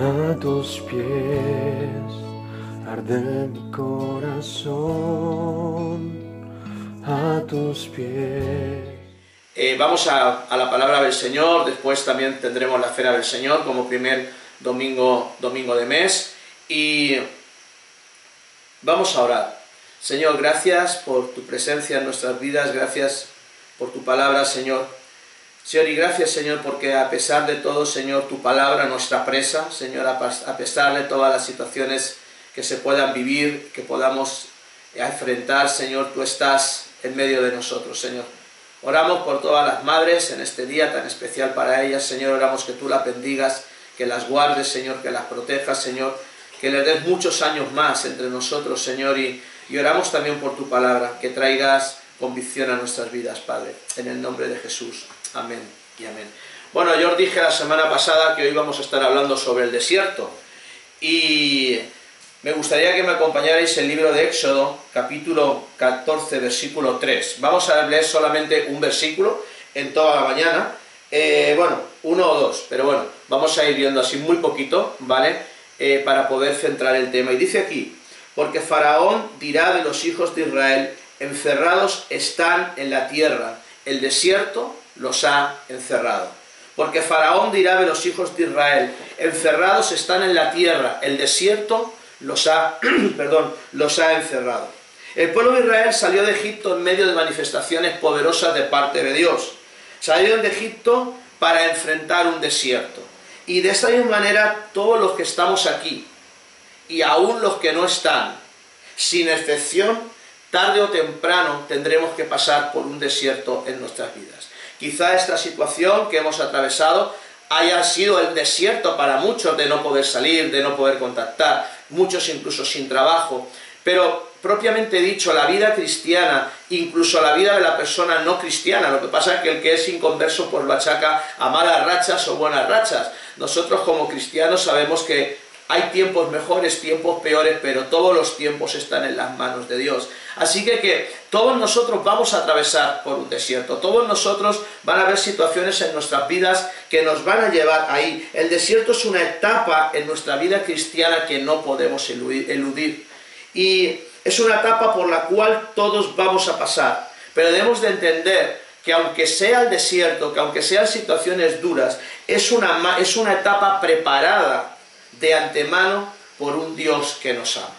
A tus pies arde mi corazón, a tus pies. Eh, vamos a, a la palabra del Señor, después también tendremos la cena del Señor como primer domingo, domingo de mes y vamos a orar. Señor, gracias por tu presencia en nuestras vidas, gracias por tu palabra, Señor. Señor, y gracias, Señor, porque a pesar de todo, Señor, tu palabra, nuestra presa, Señor, a pesar de todas las situaciones que se puedan vivir, que podamos enfrentar, Señor, tú estás en medio de nosotros, Señor. Oramos por todas las madres en este día tan especial para ellas, Señor. Oramos que tú las bendigas, que las guardes, Señor, que las protejas, Señor. Que les des muchos años más entre nosotros, Señor. Y, y oramos también por tu palabra, que traigas convicción a nuestras vidas, Padre. En el nombre de Jesús. Amén y amén. Bueno, yo os dije la semana pasada que hoy vamos a estar hablando sobre el desierto. Y me gustaría que me acompañarais el libro de Éxodo, capítulo 14, versículo 3. Vamos a leer solamente un versículo en toda la mañana. Eh, bueno, uno o dos, pero bueno, vamos a ir viendo así muy poquito, ¿vale? Eh, para poder centrar el tema. Y dice aquí, porque Faraón dirá de los hijos de Israel, encerrados están en la tierra, el desierto los ha encerrado. Porque Faraón dirá de los hijos de Israel, encerrados están en la tierra, el desierto los ha, perdón, los ha encerrado. El pueblo de Israel salió de Egipto en medio de manifestaciones poderosas de parte de Dios. Salieron de Egipto para enfrentar un desierto. Y de esta misma manera todos los que estamos aquí, y aún los que no están, sin excepción, tarde o temprano tendremos que pasar por un desierto en nuestras vidas. Quizá esta situación que hemos atravesado haya sido el desierto para muchos de no poder salir, de no poder contactar, muchos incluso sin trabajo, pero propiamente dicho, la vida cristiana, incluso la vida de la persona no cristiana, lo que pasa es que el que es inconverso pues lo achaca a malas rachas o buenas rachas. Nosotros como cristianos sabemos que hay tiempos mejores, tiempos peores, pero todos los tiempos están en las manos de Dios. Así que, todos nosotros vamos a atravesar por un desierto, todos nosotros van a haber situaciones en nuestras vidas que nos van a llevar ahí. El desierto es una etapa en nuestra vida cristiana que no podemos eludir. Y es una etapa por la cual todos vamos a pasar. Pero debemos de entender que aunque sea el desierto, que aunque sean situaciones duras, es una, es una etapa preparada de antemano por un Dios que nos ama.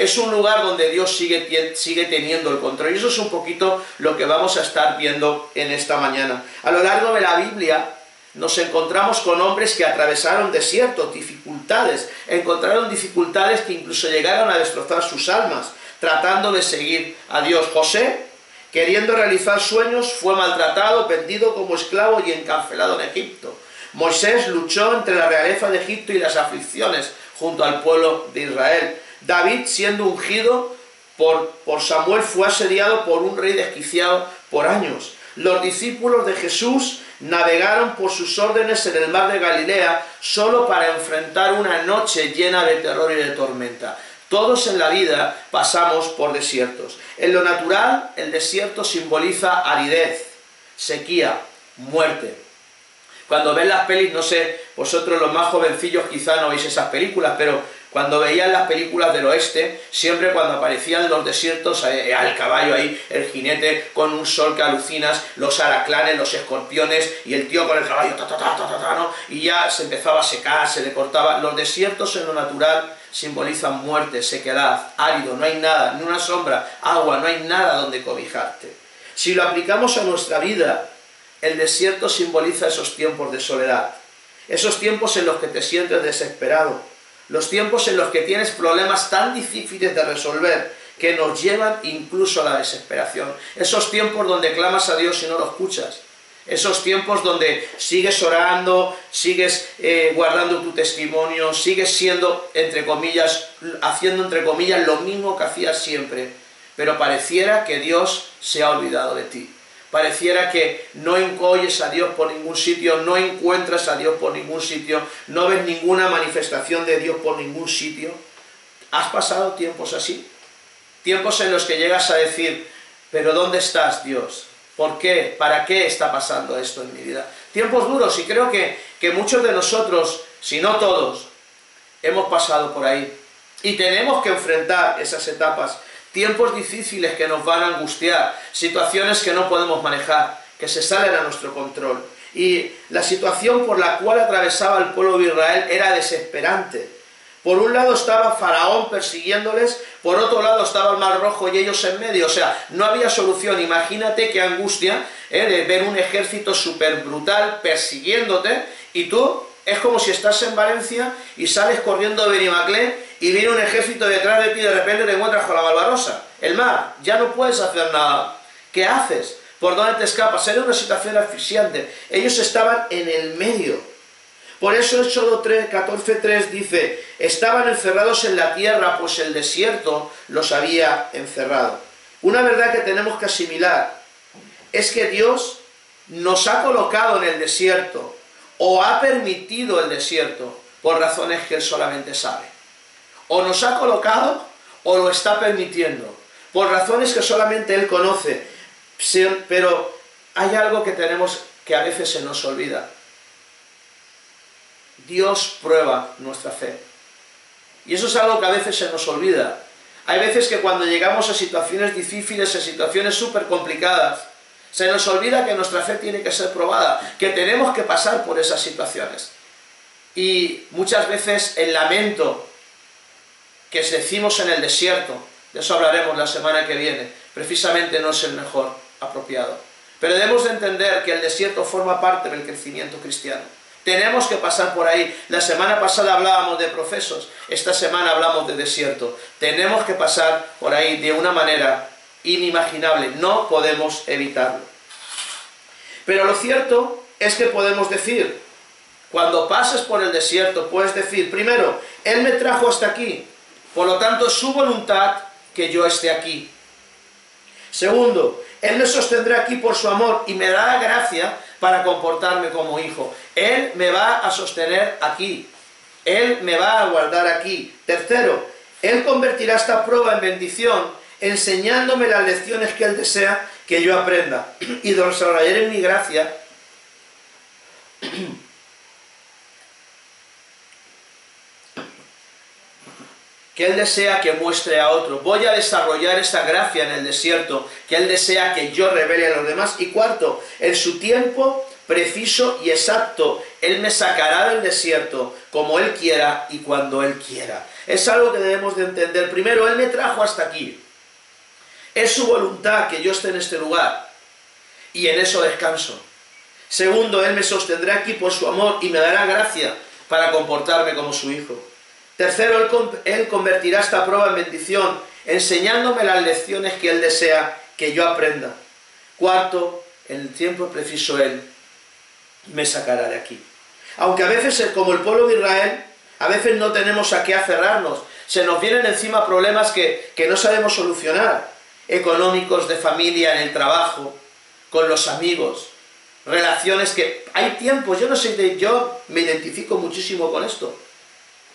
Es un lugar donde Dios sigue, teniendo el control. Y eso es un poquito lo que vamos a estar viendo en esta mañana. A lo largo de la Biblia nos encontramos con hombres que atravesaron desiertos, dificultades, encontraron dificultades que incluso llegaron a destrozar sus almas, tratando de seguir a Dios. José, queriendo realizar sueños, fue maltratado, vendido como esclavo y encarcelado en Egipto. Moisés luchó entre la realeza de Egipto y las aflicciones junto al pueblo de Israel. David, siendo ungido por, por, Samuel, fue asediado por un rey desquiciado por años. Los discípulos de Jesús navegaron por sus órdenes en el mar de Galilea solo para enfrentar una noche llena de terror y de tormenta. Todos en la vida pasamos por desiertos. En lo natural, el desierto simboliza aridez, sequía, muerte. Cuando ven las pelis, no sé, vosotros los más jovencillos quizá no veis esas películas, pero cuando veían las películas del oeste, siempre cuando aparecían los desiertos, eh, el caballo ahí, el jinete con un sol que alucinas, los araclanes, los escorpiones y el tío con el caballo, ta, ta, ta, ta, ¿no? y ya se empezaba a secar, se le cortaba. Los desiertos en lo natural simbolizan muerte, sequedad, árido, no hay nada, ni una sombra, agua, no hay nada donde cobijarte. Si lo aplicamos a nuestra vida, el desierto simboliza esos tiempos de soledad, esos tiempos en los que te sientes desesperado, los tiempos en los que tienes problemas tan difíciles de resolver que nos llevan incluso a la desesperación, esos tiempos donde clamas a Dios y no lo escuchas, esos tiempos donde sigues orando, sigues eh, guardando tu testimonio, sigues siendo, entre comillas, haciendo entre comillas lo mismo que hacías siempre, pero pareciera que Dios se ha olvidado de ti. Pareciera que no oyes a Dios por ningún sitio, no encuentras a Dios por ningún sitio, no ves ninguna manifestación de Dios por ningún sitio. ¿Has pasado tiempos así? Tiempos en los que llegas a decir, pero ¿dónde estás Dios? ¿Por qué? ¿Para qué está pasando esto en mi vida? Tiempos duros y creo que, que muchos de nosotros, si no todos, hemos pasado por ahí. Y tenemos que enfrentar esas etapas, tiempos difíciles que nos van a angustiar, situaciones que no podemos manejar, que se salen a nuestro control. Y la situación por la cual atravesaba el pueblo de Israel era desesperante. Por un lado estaba Faraón persiguiéndoles, por otro lado estaba el Mar Rojo y ellos en medio. O sea, no había solución. Imagínate qué angustia ¿eh? de ver un ejército súper brutal persiguiéndote y tú es como si estás en Valencia y sales corriendo de Benimaclé y viene un ejército detrás de ti y de repente te encuentras con la Barbarosa. El mar, ya no puedes hacer nada. ¿Qué haces? ¿Por dónde te escapas? Era una situación asfixiante. Ellos estaban en el medio. Por eso Éxodo 14.3 dice, estaban encerrados en la tierra, pues el desierto los había encerrado. Una verdad que tenemos que asimilar es que Dios nos ha colocado en el desierto o ha permitido el desierto por razones que Él solamente sabe. O nos ha colocado o lo está permitiendo por razones que solamente Él conoce. Pero hay algo que tenemos que a veces se nos olvida. Dios prueba nuestra fe. Y eso es algo que a veces se nos olvida. Hay veces que cuando llegamos a situaciones difíciles, a situaciones súper complicadas, se nos olvida que nuestra fe tiene que ser probada, que tenemos que pasar por esas situaciones. Y muchas veces el lamento que decimos en el desierto, de eso hablaremos la semana que viene, precisamente no es el mejor apropiado. Pero debemos de entender que el desierto forma parte del crecimiento cristiano. Tenemos que pasar por ahí. La semana pasada hablábamos de procesos, esta semana hablamos de desierto. Tenemos que pasar por ahí de una manera inimaginable, no podemos evitarlo. Pero lo cierto es que podemos decir, cuando pases por el desierto, puedes decir, primero, Él me trajo hasta aquí, por lo tanto su voluntad que yo esté aquí. Segundo, Él me sostendrá aquí por su amor y me dará gracia para comportarme como hijo. Él me va a sostener aquí. Él me va a guardar aquí. Tercero, Él convertirá esta prueba en bendición, enseñándome las lecciones que Él desea que yo aprenda. Y desarrollaré en mi gracia que Él desea que muestre a otro. Voy a desarrollar esa gracia en el desierto, que Él desea que yo revele a los demás. Y cuarto, en su tiempo preciso y exacto, Él me sacará del desierto como Él quiera y cuando Él quiera. Es algo que debemos de entender. Primero, Él me trajo hasta aquí. Es su voluntad que yo esté en este lugar. Y en eso descanso. Segundo, Él me sostendrá aquí por su amor y me dará gracia para comportarme como su hijo. Tercero, él, convertirá esta prueba en bendición, enseñándome las lecciones que Él desea que yo aprenda. Cuarto, en el tiempo preciso Él me sacará de aquí. Aunque a veces, como el pueblo de Israel, a veces no tenemos a qué aferrarnos. Se nos vienen encima problemas que, que no sabemos solucionar. Económicos, de familia, en el trabajo, con los amigos. Relaciones que... Hay tiempos, yo no sé, yo me identifico muchísimo con esto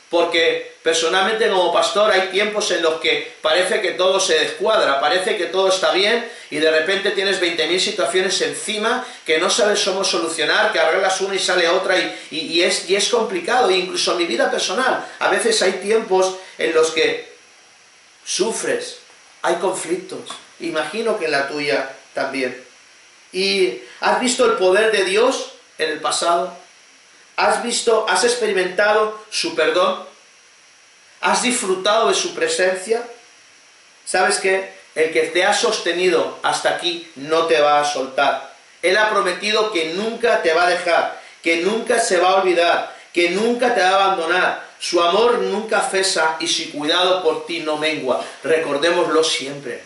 porque personalmente como pastor hay tiempos en los que parece que todo se descuadra, parece que todo está bien y de repente tienes 20.000 situaciones encima que no sabes cómo solucionar, que arreglas una y sale otra y, es, y es complicado, e incluso en mi vida personal. A veces hay tiempos en los que sufres, hay conflictos, imagino que en la tuya también. ¿Y has visto el poder de Dios en el pasado? ¿Has visto, has experimentado su perdón? ¿Has disfrutado de su presencia? ¿Sabes qué? El que te ha sostenido hasta aquí no te va a soltar. Él ha prometido que nunca te va a dejar, que nunca se va a olvidar, que nunca te va a abandonar. Su amor nunca cesa y su cuidado por ti no mengua. Recordémoslo siempre.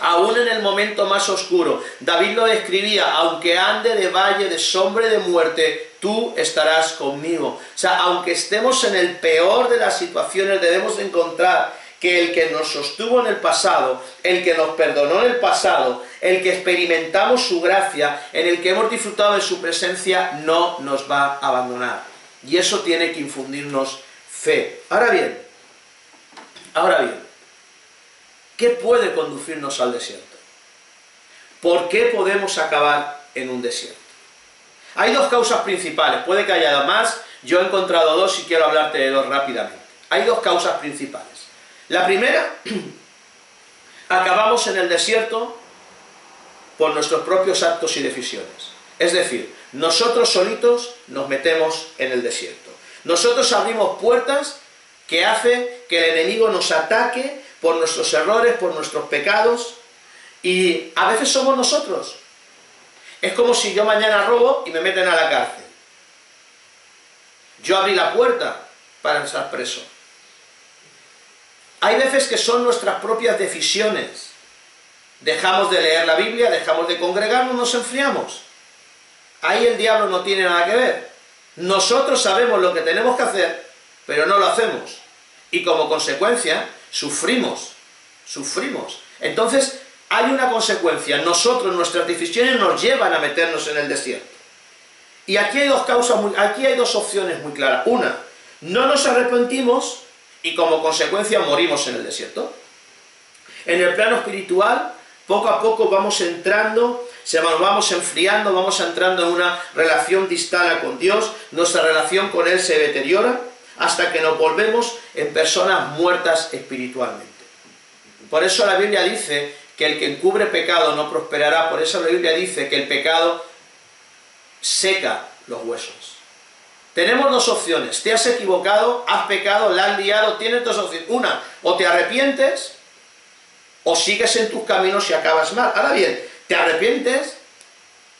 Aún en el momento más oscuro, David lo describía, aunque ande de valle de sombra de muerte, tú estarás conmigo. O sea, aunque estemos en el peor de las situaciones, debemos encontrar que el que nos sostuvo en el pasado, el que nos perdonó en el pasado, el que experimentamos su gracia, en el que hemos disfrutado de su presencia, no nos va a abandonar. Y eso tiene que infundirnos fe. Ahora bien, ahora bien, ¿qué puede conducirnos al desierto? ¿Por qué podemos acabar en un desierto? Hay dos causas principales, puede que haya más, yo he encontrado dos y quiero hablarte de dos rápidamente. Hay dos causas principales. La primera, acabamos en el desierto por nuestros propios actos y decisiones. Es decir, nosotros solitos nos metemos en el desierto. Nosotros abrimos puertas que hace que el enemigo nos ataque por nuestros errores, por nuestros pecados, y a veces somos nosotros. Es como si yo mañana robo y me meten a la cárcel. Yo abrí la puerta para estar preso. Hay veces que son nuestras propias decisiones. Dejamos de leer la Biblia, dejamos de congregarnos, nos enfriamos. Ahí el diablo no tiene nada que ver. Nosotros sabemos lo que tenemos que hacer, pero no lo hacemos. Y como consecuencia, sufrimos. Sufrimos. Entonces, hay una consecuencia. Nosotros, nuestras decisiones nos llevan a meternos en el desierto. Y aquí hay dos causas, aquí hay dos opciones muy claras. Una, no nos arrepentimos y como consecuencia morimos en el desierto. En el plano espiritual, poco a poco vamos entrando, se vamos enfriando, vamos entrando en una relación distal con Dios, nuestra relación con Él se deteriora hasta que nos volvemos en personas muertas espiritualmente. Por eso la Biblia dice que el que encubre pecado no prosperará, por eso la Biblia dice que el pecado seca los huesos. Tenemos dos opciones. Te has equivocado, has pecado, la has liado, tienes dos opciones. Una, o te arrepientes, o sigues en tus caminos y acabas mal. Ahora bien, te arrepientes,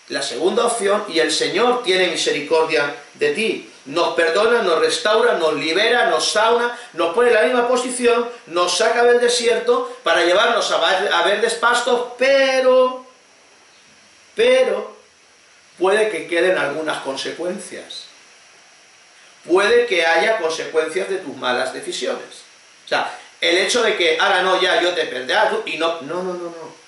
la segunda opción, y el Señor tiene misericordia de ti. Nos perdona, nos restaura, nos libera, nos sauna, nos pone en la misma posición, nos saca del desierto para llevarnos a, a verdes pastos, pero, pero, puede que queden algunas consecuencias puede que haya consecuencias de tus malas decisiones. O sea, el hecho de que, ahora no, ya yo te perdí, y no, no, no, no, no.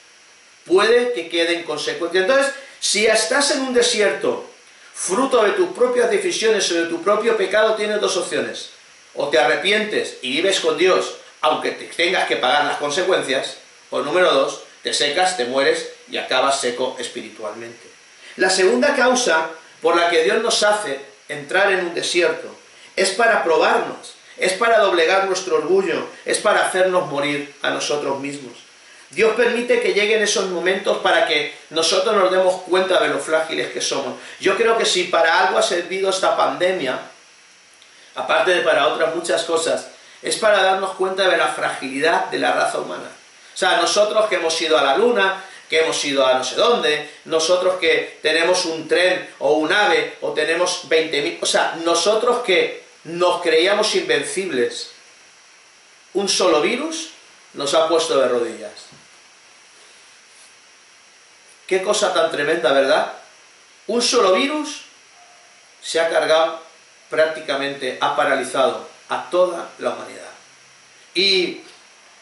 Puede que queden consecuencias. Entonces, si estás en un desierto, fruto de tus propias decisiones o de tu propio pecado, tienes dos opciones. O te arrepientes y vives con Dios, aunque te tengas que pagar las consecuencias, o número dos, te secas, te mueres y acabas seco espiritualmente. La segunda causa por la que Dios nos hace entrar en un desierto, es para probarnos, es para doblegar nuestro orgullo, es para hacernos morir a nosotros mismos. Dios permite que lleguen esos momentos para que nosotros nos demos cuenta de lo frágiles que somos. Yo creo que si para algo ha servido esta pandemia, aparte de para otras muchas cosas, es para darnos cuenta de la fragilidad de la raza humana. O sea, nosotros que hemos ido a la luna, que hemos ido a no sé dónde, nosotros que tenemos un tren o un ave o tenemos 20.000, o sea, nosotros que nos creíamos invencibles, un solo virus nos ha puesto de rodillas. Qué cosa tan tremenda, ¿verdad? Un solo virus se ha cargado prácticamente, ha paralizado a toda la humanidad. Y,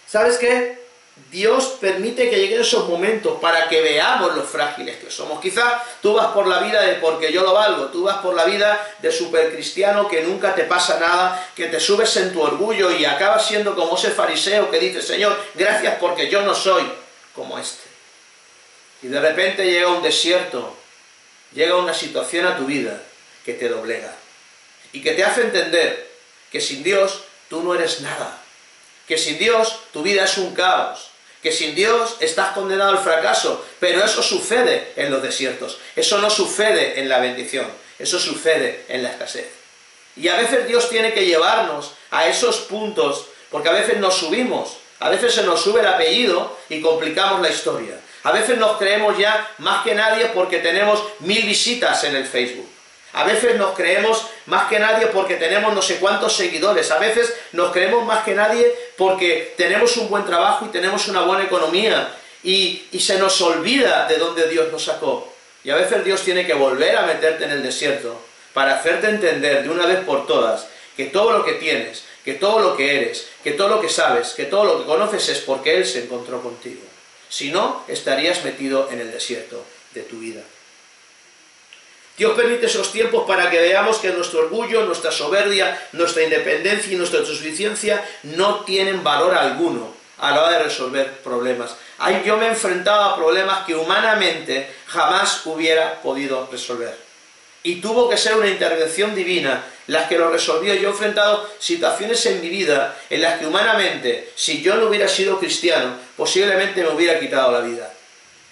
¿sabes qué? Dios permite que lleguen esos momentos para que veamos lo frágiles que somos. Quizás tú vas por la vida de porque yo lo valgo, tú vas por la vida de supercristiano que nunca te pasa nada, que te subes en tu orgullo y acabas siendo como ese fariseo que dice, Señor, gracias porque yo no soy como este. Y de repente llega un desierto, llega una situación a tu vida que te doblega y que te hace entender que sin Dios tú no eres nada que sin Dios tu vida es un caos, que sin Dios estás condenado al fracaso, pero eso sucede en los desiertos, eso no sucede en la bendición, eso sucede en la escasez. Y a veces Dios tiene que llevarnos a esos puntos, porque a veces nos subimos, a veces se nos sube el apellido y complicamos la historia. A veces nos creemos ya más que nadie porque tenemos mil visitas en el Facebook. A veces nos creemos más que nadie porque tenemos no sé cuántos seguidores. A veces nos creemos más que nadie porque tenemos un buen trabajo y tenemos una buena economía. Y, se nos olvida de dónde Dios nos sacó. Y a veces Dios tiene que volver a meterte en el desierto para hacerte entender de una vez por todas que todo lo que tienes, que todo lo que eres, que todo lo que sabes, que todo lo que conoces es porque Él se encontró contigo. Si no, estarías metido en el desierto de tu vida. Dios permite esos tiempos para que veamos que nuestro orgullo, nuestra soberbia, nuestra independencia y nuestra suficiencia no tienen valor alguno a la hora de resolver problemas. yo me he enfrentado a problemas que humanamente jamás hubiera podido resolver. Y tuvo que ser una intervención divina las que lo resolvió. Yo he enfrentado situaciones en mi vida en las que humanamente, si yo no hubiera sido cristiano, posiblemente me hubiera quitado la vida.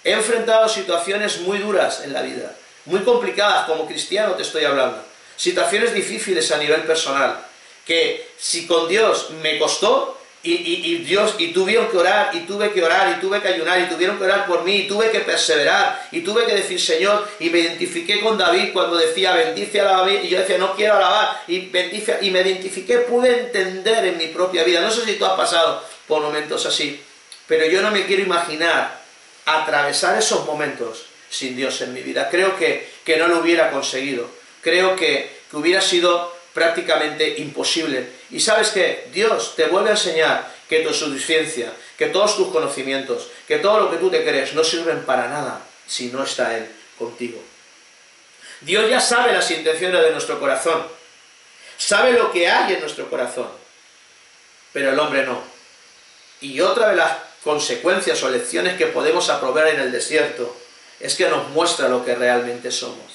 He enfrentado situaciones muy duras en la vida, muy complicadas, como cristiano te estoy hablando. Situaciones difíciles a nivel personal, que si con Dios me costó, y, Dios, y tuvieron que orar, y tuve que orar, y tuve que ayunar, y tuvieron que orar por mí, y tuve que perseverar, y tuve que decir Señor, y me identifiqué con David cuando decía bendice a la y yo decía no quiero alabar, y bendice, y me identifiqué, pude entender en mi propia vida. No sé si tú has pasado por momentos así, pero yo no me quiero imaginar atravesar esos momentos sin Dios en mi vida. Creo que, que no lo hubiera conseguido. Creo que, que hubiera sido prácticamente imposible. Y sabes que Dios te vuelve a enseñar que tu suficiencia, que todos tus conocimientos, que todo lo que tú te crees no sirven para nada si no está Él contigo. Dios ya sabe las intenciones de nuestro corazón, sabe lo que hay en nuestro corazón, pero el hombre no. Y otra de las consecuencias o lecciones que podemos aprobar en el desierto es que nos muestra lo que realmente somos.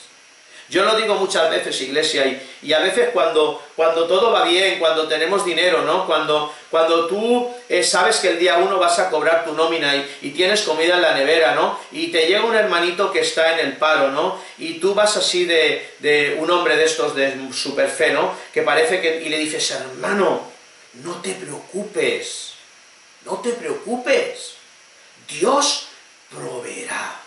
Yo lo digo muchas veces, iglesia, y, a veces cuando, cuando todo va bien, cuando tenemos dinero, ¿no? Cuando, cuando tú eh, sabes que el día uno vas a cobrar tu nómina y, tienes comida en la nevera, ¿no? Y te llega un hermanito que está en el paro, ¿no? Y tú vas así de, de un hombre de estos de super fe, ¿no? Que parece que... Y le dices, hermano, no te preocupes, no te preocupes, Dios proveerá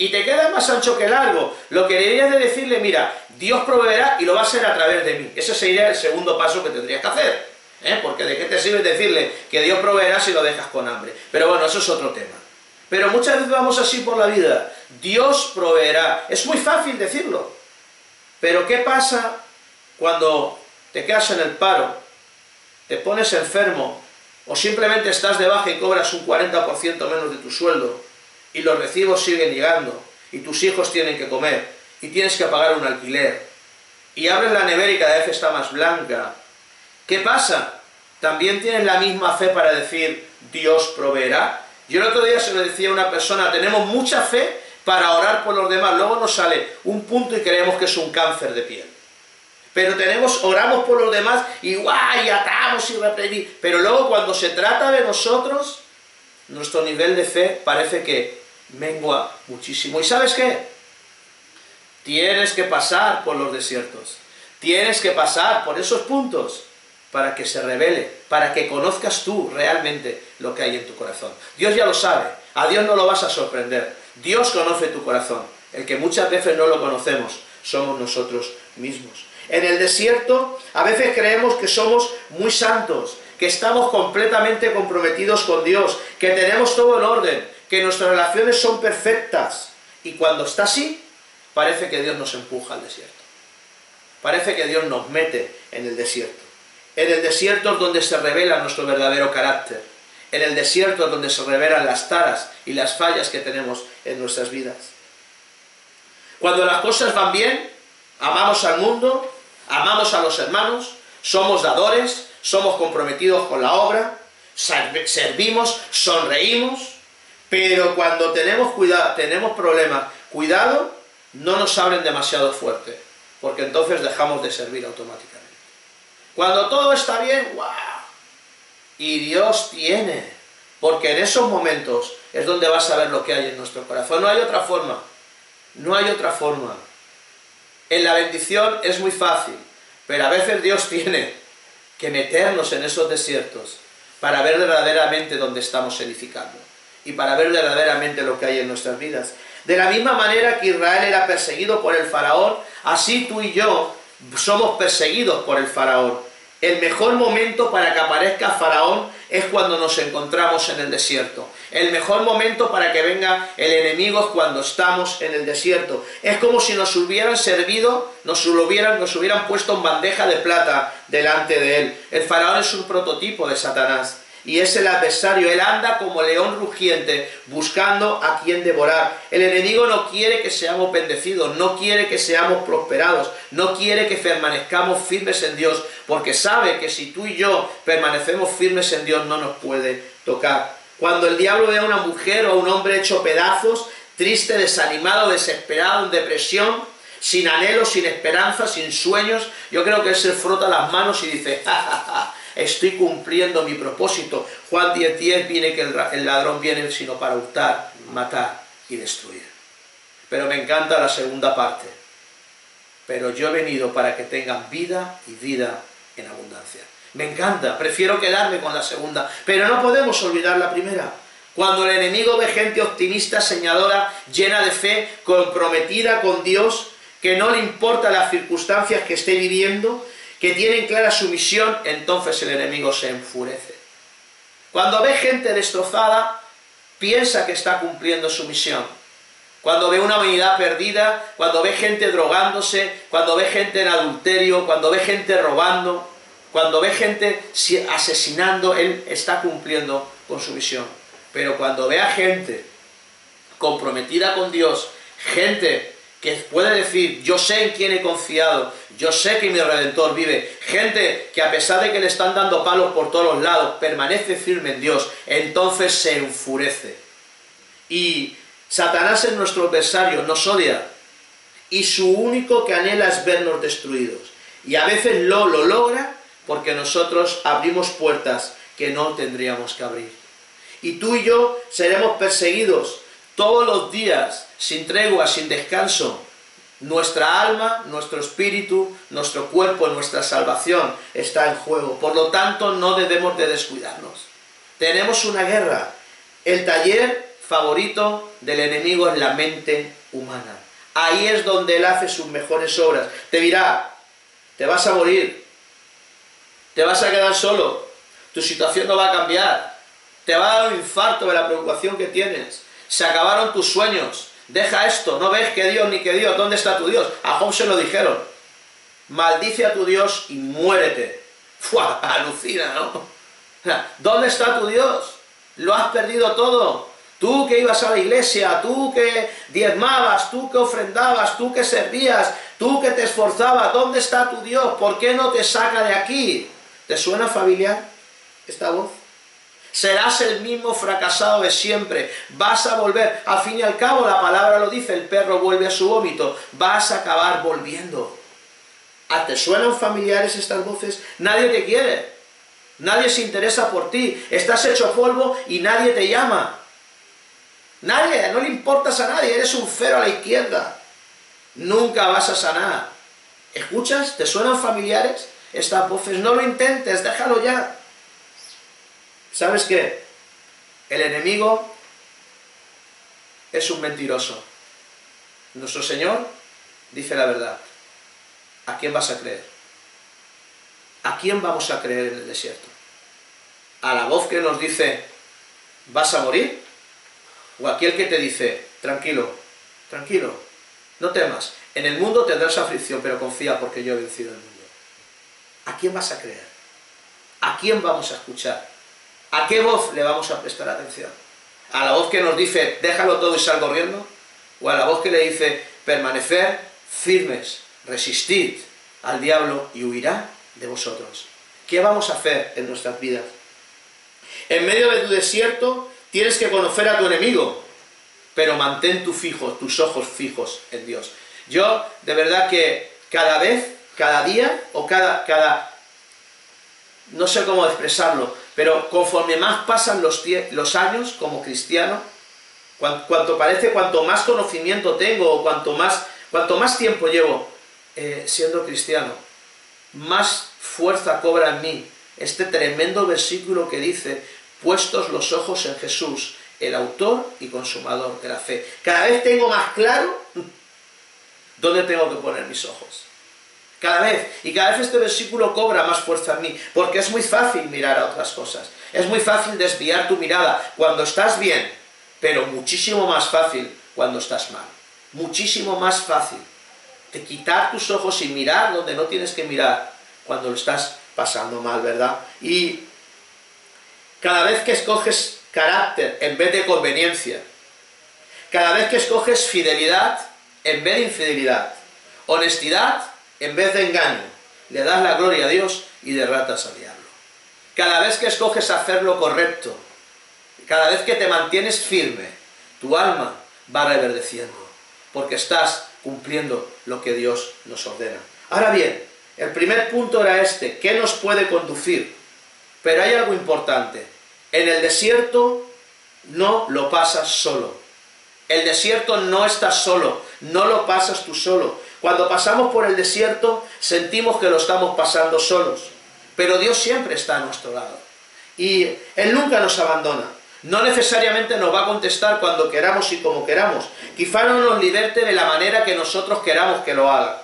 y te queda más ancho que largo. Lo que deberías de decirle, mira, Dios proveerá y lo va a hacer a través de mí. Ese sería el segundo paso que tendrías que hacer. ¿eh? Porque de qué te sirve decirle que Dios proveerá si lo dejas con hambre. Pero bueno, eso es otro tema. Pero muchas veces vamos así por la vida. Dios proveerá. Es muy fácil decirlo. Pero ¿qué pasa cuando te quedas en el paro, te pones enfermo, o simplemente estás de baja y cobras un 40% menos de tu sueldo? Y los recibos siguen llegando y tus hijos tienen que comer y tienes que pagar un alquiler y abres la nevera y cada vez está más blanca. ¿Qué pasa? ¿También tienes la misma fe para decir Dios proveerá? Yo el otro día se lo decía a una persona, tenemos mucha fe para orar por los demás, luego nos sale un punto y creemos que es un cáncer de piel. Pero tenemos, oramos por los demás y guay, atamos y reprimimos. Pero luego cuando se trata de nosotros, nuestro nivel de fe parece que mengua muchísimo. ¿Y sabes qué? Tienes que pasar por los desiertos. Tienes que pasar por esos puntos para que se revele, para que conozcas tú realmente lo que hay en tu corazón. Dios ya lo sabe, a Dios no lo vas a sorprender. Dios conoce tu corazón. El que muchas veces no lo conocemos somos nosotros mismos. En el desierto a veces creemos que somos muy santos, que estamos completamente comprometidos con Dios, que tenemos todo en orden, que nuestras relaciones son perfectas. Y cuando está así, parece que Dios nos empuja al desierto. Parece que Dios nos mete en el desierto. En el desierto es donde se revela nuestro verdadero carácter. En el desierto es donde se revelan las taras y las fallas que tenemos en nuestras vidas. Cuando las cosas van bien, amamos al mundo, amamos a los hermanos, somos dadores, somos comprometidos con la obra, servimos, sonreímos, pero cuando tenemos cuidado, tenemos problemas, cuidado, no nos abren demasiado fuerte, porque entonces dejamos de servir automáticamente. Cuando todo está bien, ¡guau! Y Dios tiene, porque en esos momentos es donde vas a ver lo que hay en nuestro corazón. No hay otra forma, no hay otra forma. En la bendición es muy fácil, pero a veces Dios tiene que meternos en esos desiertos para ver verdaderamente dónde estamos edificando y para ver verdaderamente lo que hay en nuestras vidas. De la misma manera que Israel era perseguido por el faraón, así tú y yo somos perseguidos por el faraón. El mejor momento para que aparezca Faraón es cuando nos encontramos en el desierto. El mejor momento para que venga el enemigo es cuando estamos en el desierto. Es como si nos hubieran servido, nos hubieran, nos hubieran puesto en bandeja de plata delante de él. El Faraón es un prototipo de Satanás y es el adversario. Él anda como león rugiente buscando a quien devorar. El enemigo no quiere que seamos bendecidos, no quiere que seamos prosperados, no quiere que permanezcamos firmes en Dios, porque sabe que si tú y yo permanecemos firmes en Dios no nos puede tocar. Cuando el diablo ve a una mujer o a un hombre hecho pedazos, triste, desanimado, desesperado, en depresión, sin anhelo, sin esperanza, sin sueños, yo creo que él se frota las manos y dice, ja, ja, ja, estoy cumpliendo mi propósito. Juan 10.10 10, viene que el ladrón viene sino para hurtar, matar y destruir. Pero me encanta la segunda parte. Pero yo he venido para que tengan vida y vida en abundancia. Me encanta, prefiero quedarme con la segunda, pero no podemos olvidar la primera. Cuando el enemigo ve gente optimista, señadora, llena de fe, comprometida con Dios, que no le importa las circunstancias que esté viviendo, que tienen clara su misión, entonces el enemigo se enfurece. Cuando ve gente destrozada, piensa que está cumpliendo su misión. Cuando ve una humanidad perdida, cuando ve gente drogándose, cuando ve gente en adulterio, cuando ve gente robando, cuando ve gente asesinando, él está cumpliendo con su misión. Pero cuando ve a gente comprometida con Dios, gente que puede decir, yo sé en quién he confiado, yo sé que mi Redentor vive, gente que a pesar de que le están dando palos por todos los lados, permanece firme en Dios, entonces se enfurece. Y Satanás es nuestro adversario, nos odia, y su único que anhela es vernos destruidos. Y a veces lo, lo logra porque nosotros abrimos puertas que no tendríamos que abrir. Y tú y yo seremos perseguidos todos los días, sin tregua, sin descanso. Nuestra alma, nuestro espíritu, nuestro cuerpo, nuestra salvación está en juego. Por lo tanto, no debemos de descuidarnos. Tenemos una guerra. El taller favorito del enemigo es la mente humana. Ahí es donde él hace sus mejores obras. Te dirá, te vas a morir, te vas a quedar solo, tu situación no va a cambiar, te va a dar un infarto de la preocupación que tienes, se acabaron tus sueños, deja esto, no ves que Dios ni que Dios, ¿dónde está tu Dios? A Job se lo dijeron, maldice a tu Dios y muérete. ¡Fua! Alucina, ¿no? ¿Dónde está tu Dios? Lo has perdido todo. Tú que ibas a la iglesia, tú que diezmabas, tú que ofrendabas, tú que servías, tú que te esforzabas, ¿dónde está tu Dios? ¿Por qué no te saca de aquí? ¿Te suena familiar esta voz? Serás el mismo fracasado de siempre. Vas a volver. Al fin y al cabo, la palabra lo dice, el perro vuelve a su vómito. Vas a acabar volviendo. ¿A te suenan familiares estas voces? Nadie te quiere. Nadie se interesa por ti. Estás hecho polvo y nadie te llama. Nadie, no le importas a nadie. Eres un cero a la izquierda. Nunca vas a sanar. ¿Escuchas? ¿Te suenan familiares estas voces? No lo intentes, déjalo ya. ¿Sabes qué? El enemigo es un mentiroso. Nuestro Señor dice la verdad. ¿A quién vas a creer? ¿A quién vamos a creer en el desierto? ¿A la voz que nos dice, vas a morir? ¿O a aquel que te dice, tranquilo, tranquilo, no temas, en el mundo tendrás aflicción, pero confía porque yo he vencido el mundo? ¿A quién vas a creer? ¿A quién vamos a escuchar? ¿A qué voz le vamos a prestar atención? ¿A la voz que nos dice, déjalo todo y sal corriendo? ¿O a la voz que le dice, permanecer firmes, resistid al diablo y huirá de vosotros? ¿Qué vamos a hacer en nuestras vidas? En medio de tu desierto tienes que conocer a tu enemigo, pero mantén tu fijo, tus ojos fijos en Dios. Yo, de verdad que cada vez, cada día, o cada, cada no sé cómo expresarlo, pero conforme más pasan los, los años como cristiano, cuanto, parece, cuanto más conocimiento tengo, cuanto más, cuanto más tiempo llevo eh, siendo cristiano, más fuerza cobra en mí este tremendo versículo que dice, puestos los ojos en Jesús, el autor y consumador de la fe. Cada vez tengo más claro dónde tengo que poner mis ojos. Cada vez. Y cada vez este versículo cobra más fuerza en mí, porque es muy fácil mirar a otras cosas. Es muy fácil desviar tu mirada cuando estás bien, pero muchísimo más fácil cuando estás mal. Muchísimo más fácil de quitar tus ojos y mirar donde no tienes que mirar cuando lo estás pasando mal, ¿verdad? Y cada vez que escoges carácter en vez de conveniencia, cada vez que escoges fidelidad en vez de infidelidad, honestidad en vez de engaño, le das la gloria a Dios y derratas al diablo. Cada vez que escoges hacer lo correcto, cada vez que te mantienes firme, tu alma va reverdeciendo, porque estás cumpliendo lo que Dios nos ordena. Ahora bien, el primer punto era este, ¿qué nos puede conducir? Pero hay algo importante. En el desierto no lo pasas solo. El desierto no estás solo, no lo pasas tú solo. Cuando pasamos por el desierto sentimos que lo estamos pasando solos, pero Dios siempre está a nuestro lado. Y Él nunca nos abandona. No necesariamente nos va a contestar cuando queramos y como queramos. Quizá no nos liberte de la manera que nosotros queramos que lo haga.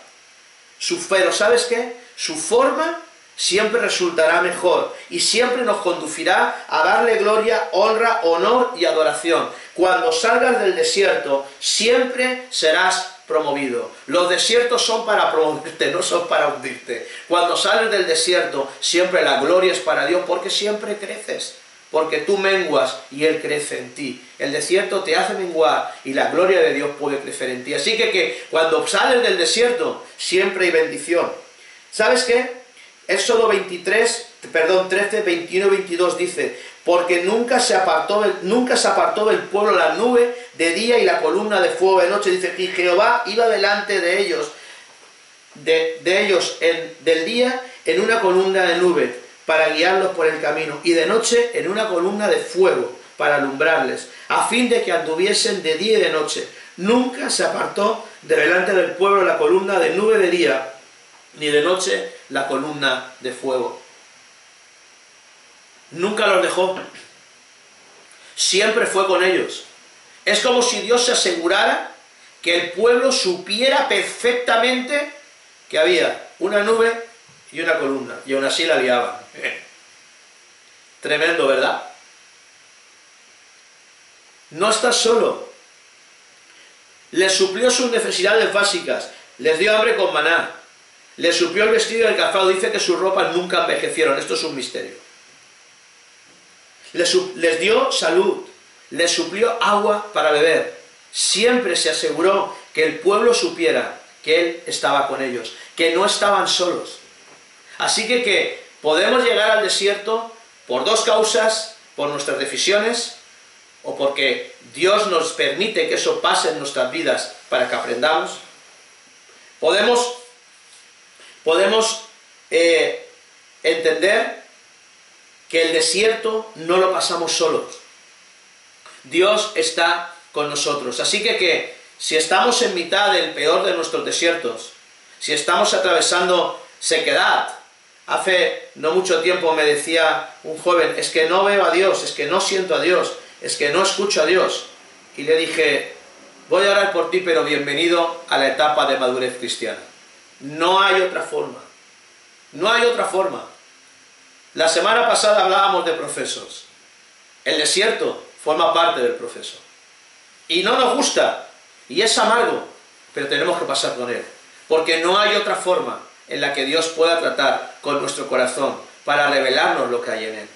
Pero ¿sabes qué? Su forma siempre resultará mejor y siempre nos conducirá a darle gloria, honra, honor y adoración. Cuando salgas del desierto, siempre serás promovido. Los desiertos son para promoverte, no son para hundirte. Cuando sales del desierto, siempre la gloria es para Dios porque siempre creces. Porque tú menguas y Él crece en ti. El desierto te hace menguar y la gloria de Dios puede crecer en ti. Así que, que cuando sales del desierto, siempre hay bendición. ¿Sabes qué? Éxodo 23, perdón, 13, 21 y 22 dice, porque nunca se, apartó, nunca se apartó del pueblo la nube de día y la columna de fuego de noche. Dice, y Jehová iba delante de ellos, de, ellos en, del día en una columna de nube para guiarlos por el camino y de noche en una columna de fuego para alumbrarles, a fin de que anduviesen de día y de noche. Nunca se apartó de delante del pueblo la columna de nube de día ni de noche la columna de fuego. Nunca los dejó. Siempre fue con ellos. Es como si Dios se asegurara que el pueblo supiera perfectamente que había una nube y una columna. Y aún así la liaban. Tremendo, ¿verdad? No estás solo. Les suplió sus necesidades básicas. Les dio hambre con maná. Le supió el vestido y el. Dice que sus ropas nunca envejecieron. Esto es un misterio. Les, dio salud. Les suplió agua para beber. Siempre se aseguró que el pueblo supiera que Él estaba con ellos. Que no estaban solos. Así que que podemos llegar al desierto por dos causas. Por nuestras decisiones o porque Dios nos permite que eso pase en nuestras vidas para que aprendamos. Podemos podemos eh, entender que el desierto no lo pasamos solos. Dios está con nosotros. Así que, que si estamos en mitad del peor de nuestros desiertos, si estamos atravesando sequedad, hace no mucho tiempo me decía un joven, es que no veo a Dios, es que no siento a Dios, es que no escucho a Dios. Y le dije, voy a orar por ti, pero bienvenido a la etapa de madurez cristiana. No hay otra forma. No hay otra forma. La semana pasada hablábamos de procesos. El desierto forma parte del proceso. Y no nos gusta. Y es amargo. Pero tenemos que pasar con él. Porque no hay otra forma en la que Dios pueda tratar con nuestro corazón para revelarnos lo que hay en él.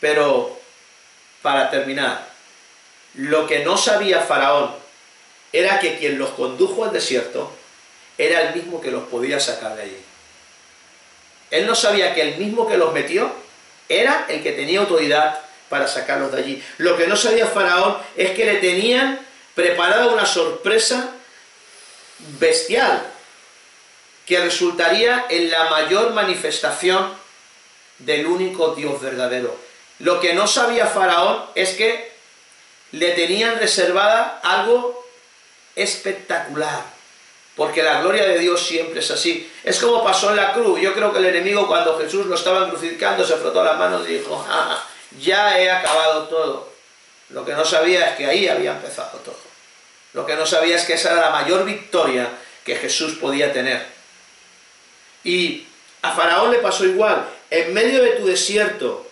Pero, para terminar, lo que no sabía Faraón era que quien los condujo al desierto era el mismo que los podía sacar de allí. Él no sabía que el mismo que los metió era el que tenía autoridad para sacarlos de allí. Lo que no sabía Faraón es que le tenían preparada una sorpresa bestial que resultaría en la mayor manifestación del único Dios verdadero. Lo que no sabía Faraón es que le tenían reservada algo espectacular. Porque la gloria de Dios siempre es así. Es como pasó en la cruz. Yo creo que el enemigo cuando Jesús lo estaba crucificando se frotó las manos y dijo, ah, ya he acabado todo. Lo que no sabía es que ahí había empezado todo. Lo que no sabía es que esa era la mayor victoria que Jesús podía tener. Y a Faraón le pasó igual. En medio de tu desierto,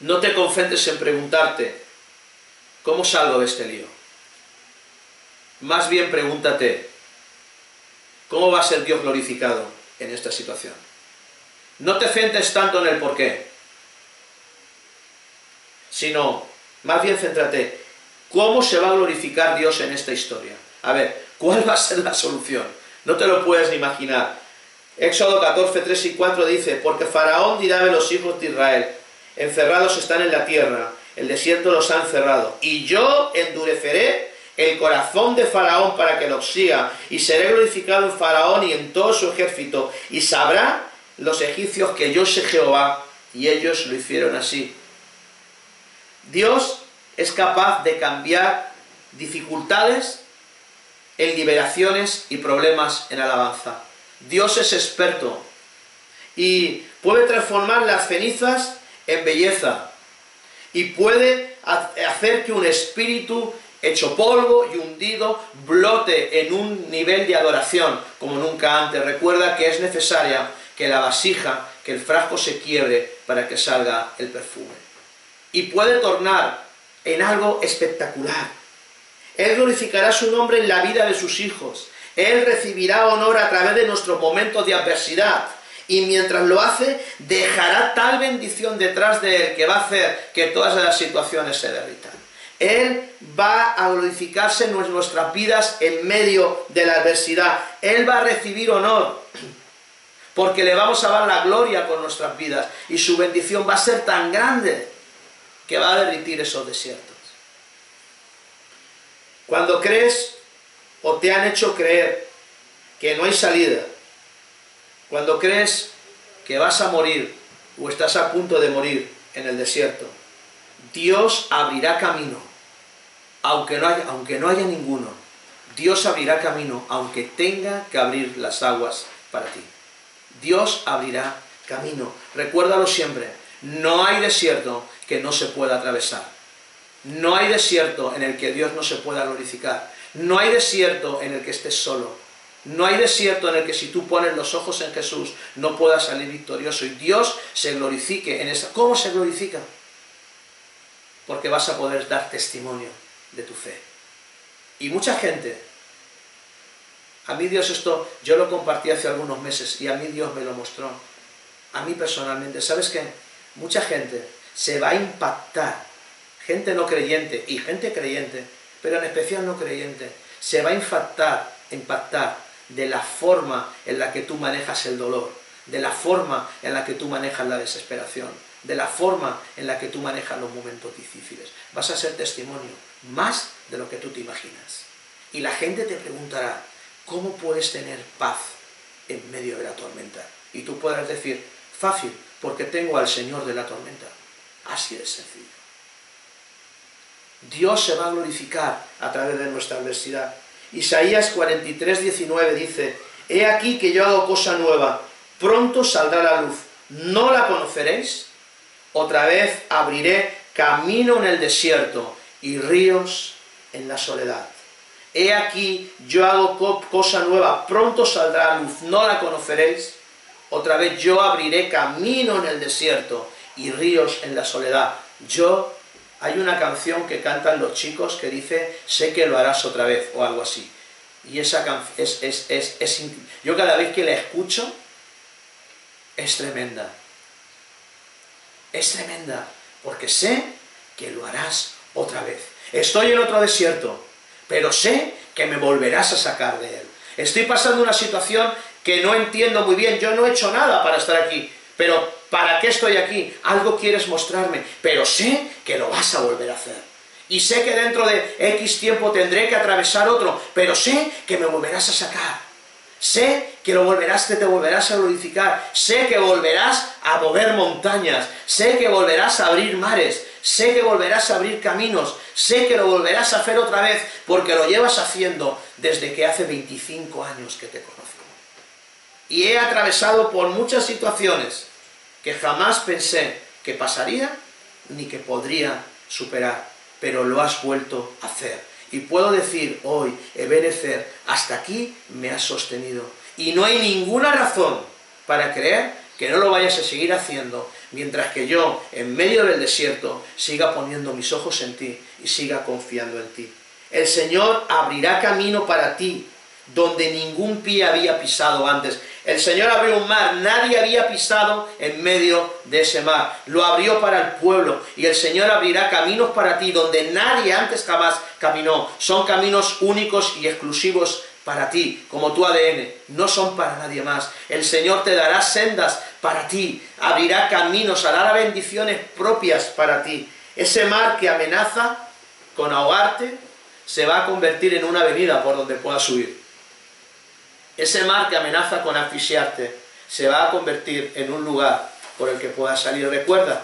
no te concentres en preguntarte, ¿cómo salgo de este lío? Más bien pregúntate, ¿cómo va a ser Dios glorificado en esta situación? No te centres tanto en el por qué, sino más bien céntrate, ¿cómo se va a glorificar Dios en esta historia? A ver, ¿cuál va a ser la solución? No te lo puedes ni imaginar. Éxodo 14, 3 y 4 dice, porque Faraón dirá de los hijos de Israel, encerrados están en la tierra, el desierto los ha encerrado, y yo endureceré el corazón de Faraón para que lo siga, y seré glorificado en Faraón y en todo su ejército, y sabrá los egipcios que yo sé Jehová, y ellos lo hicieron así. Dios es capaz de cambiar dificultades en liberaciones y problemas en alabanza. Dios es experto y puede transformar las cenizas en belleza y puede hacer que un espíritu hecho polvo y hundido brote en un nivel de adoración como nunca antes. Recuerda que es necesaria que la vasija, que el frasco se quiebre para que salga el perfume. Y puede tornar en algo espectacular. Él glorificará su nombre en la vida de sus hijos. Él recibirá honor a través de nuestros momentos de adversidad. Y mientras lo hace, dejará tal bendición detrás de él que va a hacer que todas las situaciones se derritan. Él va a glorificarse en nuestras vidas en medio de la adversidad. Él va a recibir honor porque le vamos a dar la gloria con nuestras vidas y su bendición va a ser tan grande que va a derritir esos desiertos. Cuando crees o te han hecho creer que no hay salida, cuando crees que vas a morir o estás a punto de morir en el desierto, Dios abrirá camino, aunque no haya, aunque no haya ninguno. Dios abrirá camino, aunque tenga que abrir las aguas para ti. Dios abrirá camino. Recuérdalo siempre, no hay desierto que no se pueda atravesar. No hay desierto en el que Dios no se pueda glorificar. No hay desierto en el que estés solo. No hay desierto en el que si tú pones los ojos en Jesús no puedas salir victorioso y Dios se glorifique en esa. ¿Cómo se glorifica? Porque vas a poder dar testimonio de tu fe. Y mucha gente, a mí Dios esto, yo lo compartí hace algunos meses y a mí Dios me lo mostró. A mí personalmente, ¿sabes qué? Mucha gente se va a impactar, gente no creyente y gente creyente, pero en especial no creyente, se va a impactar, impactar de la forma en la que tú manejas el dolor, de la forma en la que tú manejas la desesperación, de la forma en la que tú manejas los momentos difíciles. Vas a ser testimonio más de lo que tú te imaginas. Y la gente te preguntará, ¿cómo puedes tener paz en medio de la tormenta? Y tú podrás decir, fácil, porque tengo al Señor de la tormenta. Así de sencillo. Dios se va a glorificar a través de nuestra adversidad. Isaías 43, 19 dice, He aquí que yo hago cosa nueva, pronto saldrá la luz, ¿no la conoceréis? Otra vez abriré camino en el desierto y ríos en la soledad. He aquí yo hago cosa nueva, pronto saldrá la luz, ¿no la conoceréis? Otra vez yo abriré camino en el desierto y ríos en la soledad. Yo, hay una canción que cantan los chicos que dice, sé que lo harás otra vez, o algo así. Y esa canción es, es, es, es, yo cada vez que la escucho, es tremenda. Es tremenda, porque sé que lo harás otra vez. Estoy en otro desierto, pero sé que me volverás a sacar de él. Estoy pasando una situación que no entiendo muy bien, yo no he hecho nada para estar aquí, pero ¿para qué estoy aquí? Algo quieres mostrarme, pero sé que lo vas a volver a hacer. Y sé que dentro de X tiempo tendré que atravesar otro, pero sé que me volverás a sacar. Sé que lo volverás, que te volverás a glorificar. Sé que volverás a mover montañas. Sé que volverás a abrir mares. Sé que volverás a abrir caminos. Sé que lo volverás a hacer otra vez porque lo llevas haciendo desde que hace 25 años que te conozco y he atravesado por muchas situaciones que jamás pensé que pasaría ni que podría superar, pero lo has vuelto a hacer. Y puedo decir hoy, Ebenezer, hasta aquí me has sostenido. Y no hay ninguna razón para creer que no lo vayas a seguir haciendo, mientras que yo, en medio del desierto, siga poniendo mis ojos en ti y siga confiando en ti. El Señor abrirá camino para ti, donde ningún pie había pisado antes. El Señor abrió un mar, nadie había pisado en medio de ese mar. Lo abrió para el pueblo y el Señor abrirá caminos para ti donde nadie antes jamás caminó. Son caminos únicos y exclusivos para ti, como tu ADN. No son para nadie más. El Señor te dará sendas para ti, abrirá caminos, hará bendiciones propias para ti. Ese mar que amenaza con ahogarte, se va a convertir en una avenida por donde puedas huir. Ese mar que amenaza con asfixiarte se va a convertir en un lugar por el que puedas salir. Recuerda,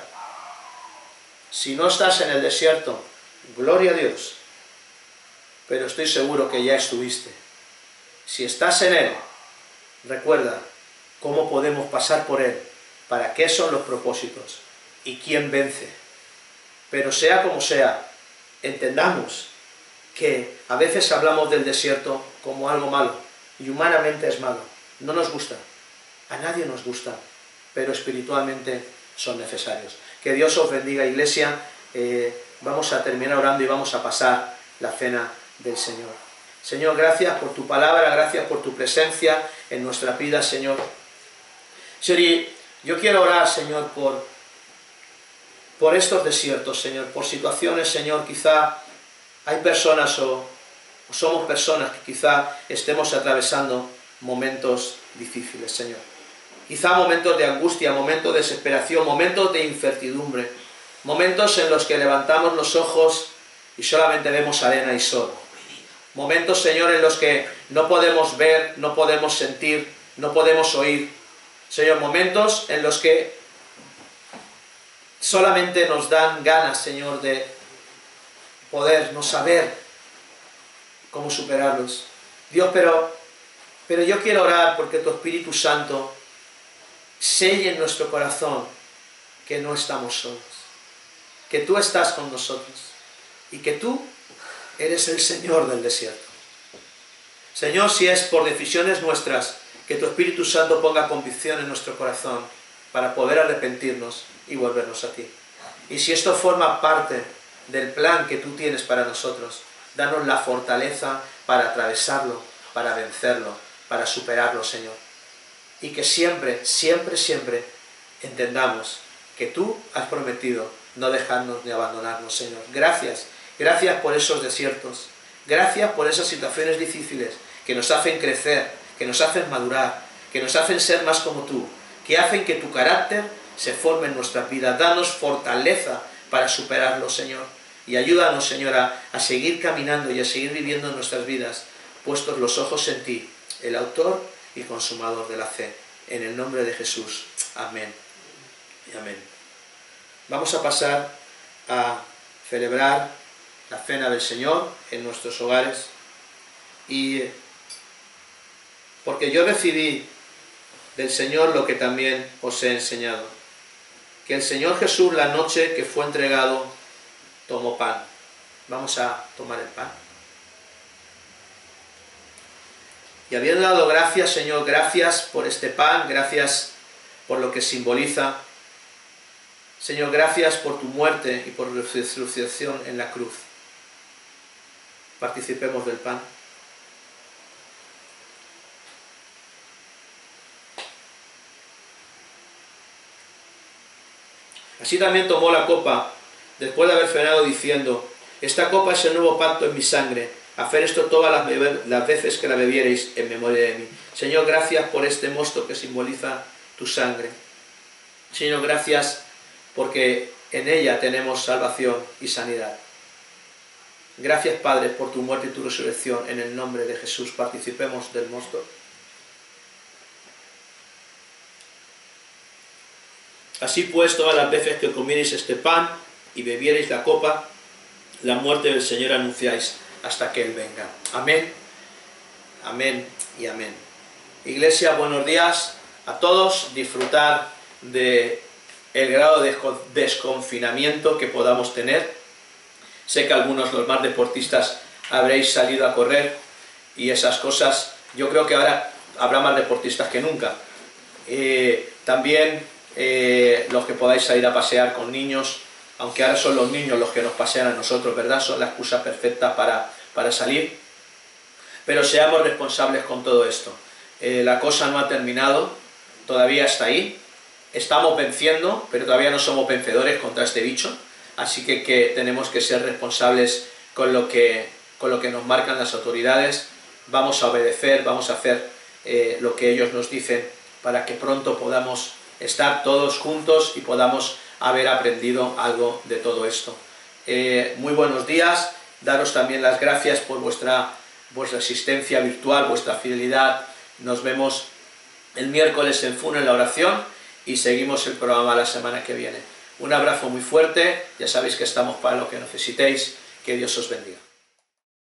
si no estás en el desierto, gloria a Dios, pero estoy seguro que ya estuviste. Si estás en Él, recuerda cómo podemos pasar por Él, para qué son los propósitos y quién vence. Pero sea como sea, entendamos que a veces hablamos del desierto como algo malo, y humanamente es malo, no nos gusta, a nadie nos gusta, pero espiritualmente son necesarios. Que Dios os bendiga, iglesia. Eh, vamos a terminar orando y vamos a pasar la cena del Señor. Señor, gracias por tu palabra, gracias por tu presencia en nuestra vida, Señor. Señor, yo quiero orar, Señor, por, por estos desiertos, Señor, por situaciones, Señor, quizá hay personas o, somos personas que quizá estemos atravesando momentos difíciles, Señor. Quizá momentos de angustia, momentos de desesperación, momentos de incertidumbre, momentos en los que levantamos los ojos y solamente vemos arena y sol. Momentos, Señor, en los que no podemos ver, no podemos sentir, no podemos oír. Señor, momentos en los que solamente nos dan ganas, Señor, de poder no saber cómo superarlos. Dios, pero, pero yo quiero orar porque tu Espíritu Santo selle en nuestro corazón que no estamos solos, que tú estás con nosotros y que tú eres el Señor del desierto. Señor, si es por decisiones nuestras, que tu Espíritu Santo ponga convicción en nuestro corazón para poder arrepentirnos y volvernos a ti. Y si esto forma parte del plan que tú tienes para nosotros. Danos la fortaleza para atravesarlo, para vencerlo, para superarlo, Señor. Y que siempre, siempre, siempre entendamos que tú has prometido no dejarnos ni abandonarnos, Señor. Gracias, gracias por esos desiertos. Gracias por esas situaciones difíciles que nos hacen crecer, que nos hacen madurar, que nos hacen ser más como tú, que hacen que tu carácter se forme en nuestra vida. Danos fortaleza para superarlo, Señor. Y ayúdanos, Señora, a seguir caminando y a seguir viviendo nuestras vidas, puestos los ojos en ti, el autor y consumador de la fe. En el nombre de Jesús. Amén. Amén. Vamos a pasar a celebrar la cena del Señor en nuestros hogares. Y porque yo recibí del Señor lo que también os he enseñado que el Señor Jesús la noche que fue entregado tomó pan. Vamos a tomar el pan. Y habiendo dado gracias, Señor, gracias por este pan, gracias por lo que simboliza. Señor, gracias por tu muerte y por tu resurrección en la cruz. Participemos del pan. Así también tomó la copa, después de haber frenado diciendo, esta copa es el nuevo pacto en mi sangre, hacer esto todas las, veces que la bebierais en memoria de mí. Señor, gracias por este mosto que simboliza tu sangre. Señor, gracias porque en ella tenemos salvación y sanidad. Gracias, Padre, por tu muerte y tu resurrección. En el nombre de Jesús participemos del mosto. Así pues, todas las veces que comierais este pan y bebierais la copa, la muerte del Señor anunciáis hasta que Él venga. Amén, amén y amén. Iglesia, buenos días a todos. Disfrutar de el grado de desconfinamiento que podamos tener. Sé que algunos, los más deportistas, habréis salido a correr y esas cosas. Yo creo que ahora habrá más deportistas que nunca. Eh, también eh, los que podáis salir a pasear con niños, aunque ahora son los niños los que nos pasean a nosotros, ¿verdad? Son la excusa perfecta para, para salir. Pero seamos responsables con todo esto. Eh, la cosa no ha terminado, todavía está ahí. Estamos venciendo, pero todavía no somos vencedores contra este bicho. Así que, que tenemos que ser responsables con lo que, con lo que nos marcan las autoridades. Vamos a obedecer, vamos a hacer eh, lo que ellos nos dicen para que pronto podamos estar todos juntos y podamos haber aprendido algo de todo esto. Eh, muy buenos días, daros también las gracias por vuestra, vuestra asistencia virtual, vuestra fidelidad. Nos vemos el miércoles en Funo en la oración y seguimos el programa la semana que viene. Un abrazo muy fuerte, ya sabéis que estamos para lo que necesitéis, que Dios os bendiga.